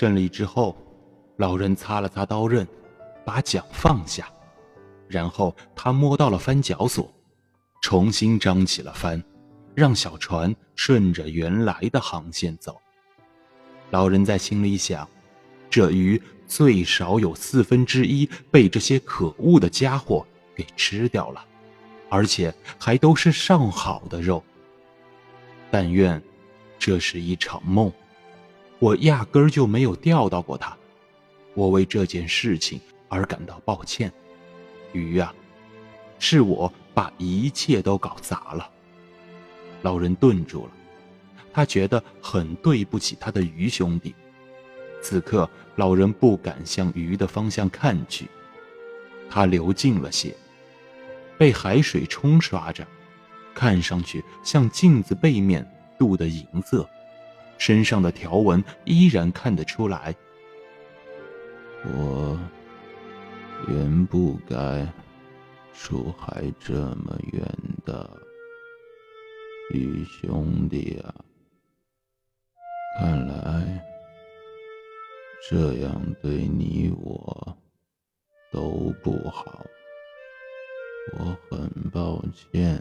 胜利之后，老人擦了擦刀刃，把桨放下，然后他摸到了帆脚索，重新张起了帆，让小船顺着原来的航线走。老人在心里想：这鱼最少有四分之一被这些可恶的家伙给吃掉了，而且还都是上好的肉。但愿这是一场梦，我压根儿就没有钓到过它。我为这件事情而感到抱歉，鱼啊，是我把一切都搞砸了。老人顿住了，他觉得很对不起他的鱼兄弟。此刻，老人不敢向鱼的方向看去，他流尽了血，被海水冲刷着。看上去像镜子背面镀的银色，身上的条纹依然看得出来。我原不该出海这么远的，鱼兄弟啊！看来这样对你我都不好，我很抱歉。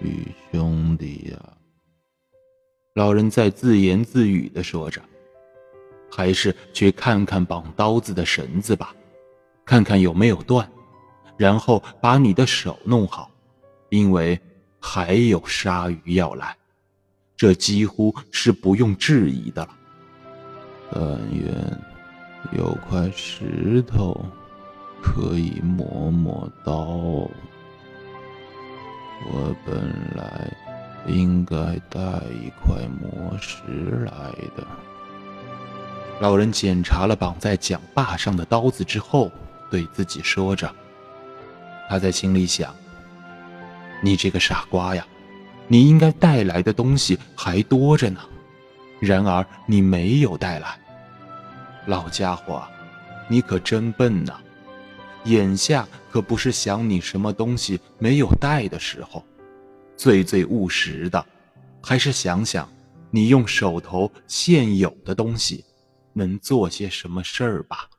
与兄弟呀，老人在自言自语的说着：“还是去看看绑刀子的绳子吧，看看有没有断，然后把你的手弄好，因为还有鲨鱼要来，这几乎是不用质疑的了。但愿有块石头可以磨磨刀。”我本来应该带一块磨石来的。老人检查了绑在桨把上的刀子之后，对自己说着：“他在心里想，你这个傻瓜呀，你应该带来的东西还多着呢，然而你没有带来。老家伙，你可真笨呐！”眼下可不是想你什么东西没有带的时候，最最务实的，还是想想你用手头现有的东西能做些什么事儿吧。